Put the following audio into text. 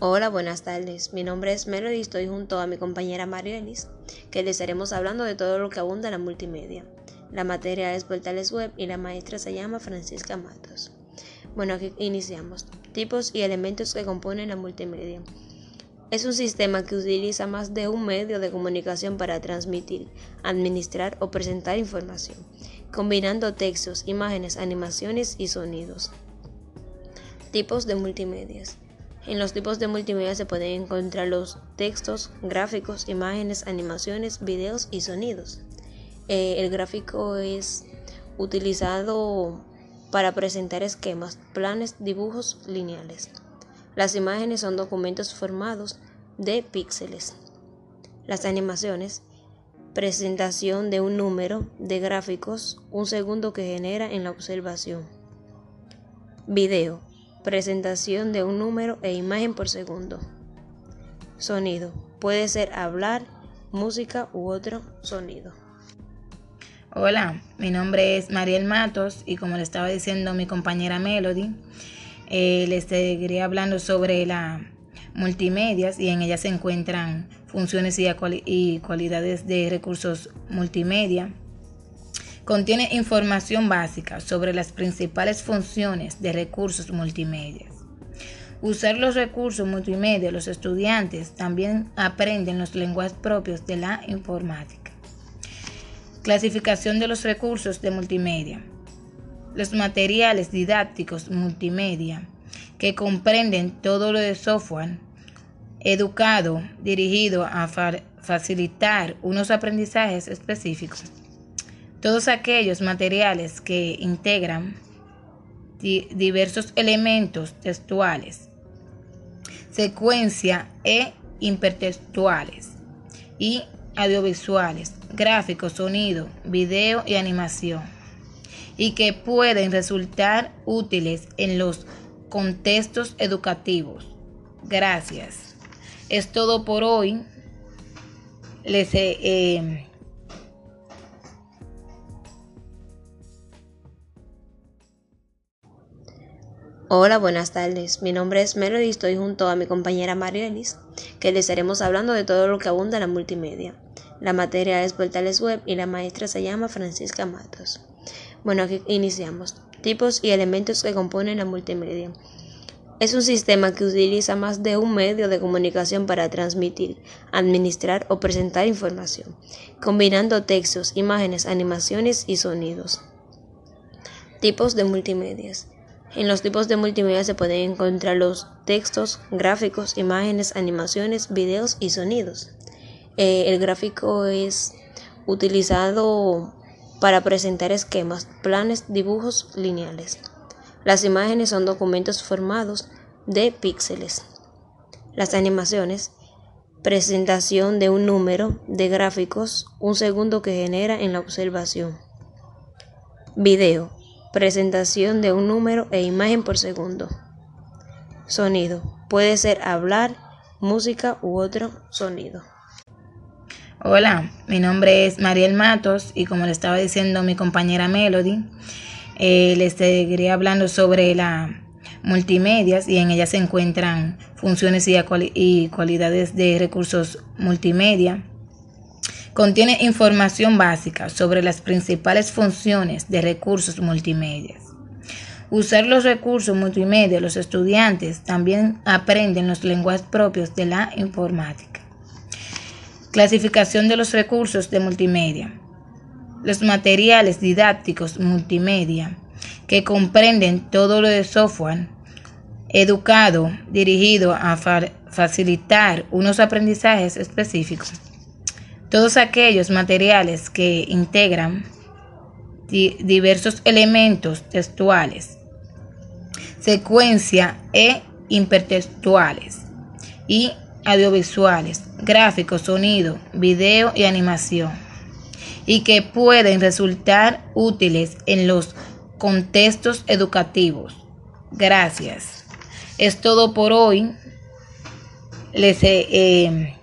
Hola, buenas tardes. Mi nombre es Melody y estoy junto a mi compañera Marielis, que les estaremos hablando de todo lo que abunda en la multimedia. La materia es portales web y la maestra se llama Francisca Matos. Bueno, aquí iniciamos. Tipos y elementos que componen la multimedia. Es un sistema que utiliza más de un medio de comunicación para transmitir, administrar o presentar información, combinando textos, imágenes, animaciones y sonidos. Tipos de multimedias. En los tipos de multimedia se pueden encontrar los textos, gráficos, imágenes, animaciones, videos y sonidos. Eh, el gráfico es utilizado para presentar esquemas, planes, dibujos lineales. Las imágenes son documentos formados de píxeles. Las animaciones, presentación de un número de gráficos, un segundo que genera en la observación. Video, presentación de un número e imagen por segundo. Sonido. Puede ser hablar, música u otro sonido. Hola, mi nombre es Mariel Matos y como le estaba diciendo mi compañera Melody, eh, les seguiré hablando sobre la multimedias y en ella se encuentran funciones y cualidades de recursos multimedia Contiene información básica sobre las principales funciones de recursos multimedia. Usar los recursos multimedia, los estudiantes también aprenden los lenguajes propios de la informática. Clasificación de los recursos de multimedia. Los materiales didácticos multimedia que comprenden todo lo de software educado dirigido a facilitar unos aprendizajes específicos todos aquellos materiales que integran diversos elementos textuales, secuencia e hipertextuales y audiovisuales, gráficos, sonido, video y animación, y que pueden resultar útiles en los contextos educativos. Gracias. Es todo por hoy. Les eh, Hola, buenas tardes. Mi nombre es Melody y estoy junto a mi compañera Marielis, que les estaremos hablando de todo lo que abunda en la multimedia. La materia es portales web y la maestra se llama Francisca Matos. Bueno, aquí iniciamos. Tipos y elementos que componen la multimedia. Es un sistema que utiliza más de un medio de comunicación para transmitir, administrar o presentar información, combinando textos, imágenes, animaciones y sonidos. Tipos de multimedias. En los tipos de multimedia se pueden encontrar los textos, gráficos, imágenes, animaciones, videos y sonidos. Eh, el gráfico es utilizado para presentar esquemas, planes, dibujos lineales. Las imágenes son documentos formados de píxeles. Las animaciones, presentación de un número de gráficos, un segundo que genera en la observación. Video, presentación de un número e imagen por segundo. Sonido. Puede ser hablar, música u otro sonido. Hola, mi nombre es Mariel Matos y como le estaba diciendo mi compañera Melody, eh, les seguiré hablando sobre la multimedias y en ella se encuentran funciones y cualidades de recursos multimedia Contiene información básica sobre las principales funciones de recursos multimedia. Usar los recursos multimedia, los estudiantes también aprenden los lenguajes propios de la informática. Clasificación de los recursos de multimedia. Los materiales didácticos multimedia que comprenden todo lo de software educado dirigido a facilitar unos aprendizajes específicos todos aquellos materiales que integran diversos elementos textuales, secuencia e hipertextuales y audiovisuales, gráficos, sonido, video y animación, y que pueden resultar útiles en los contextos educativos. Gracias. Es todo por hoy. Les eh,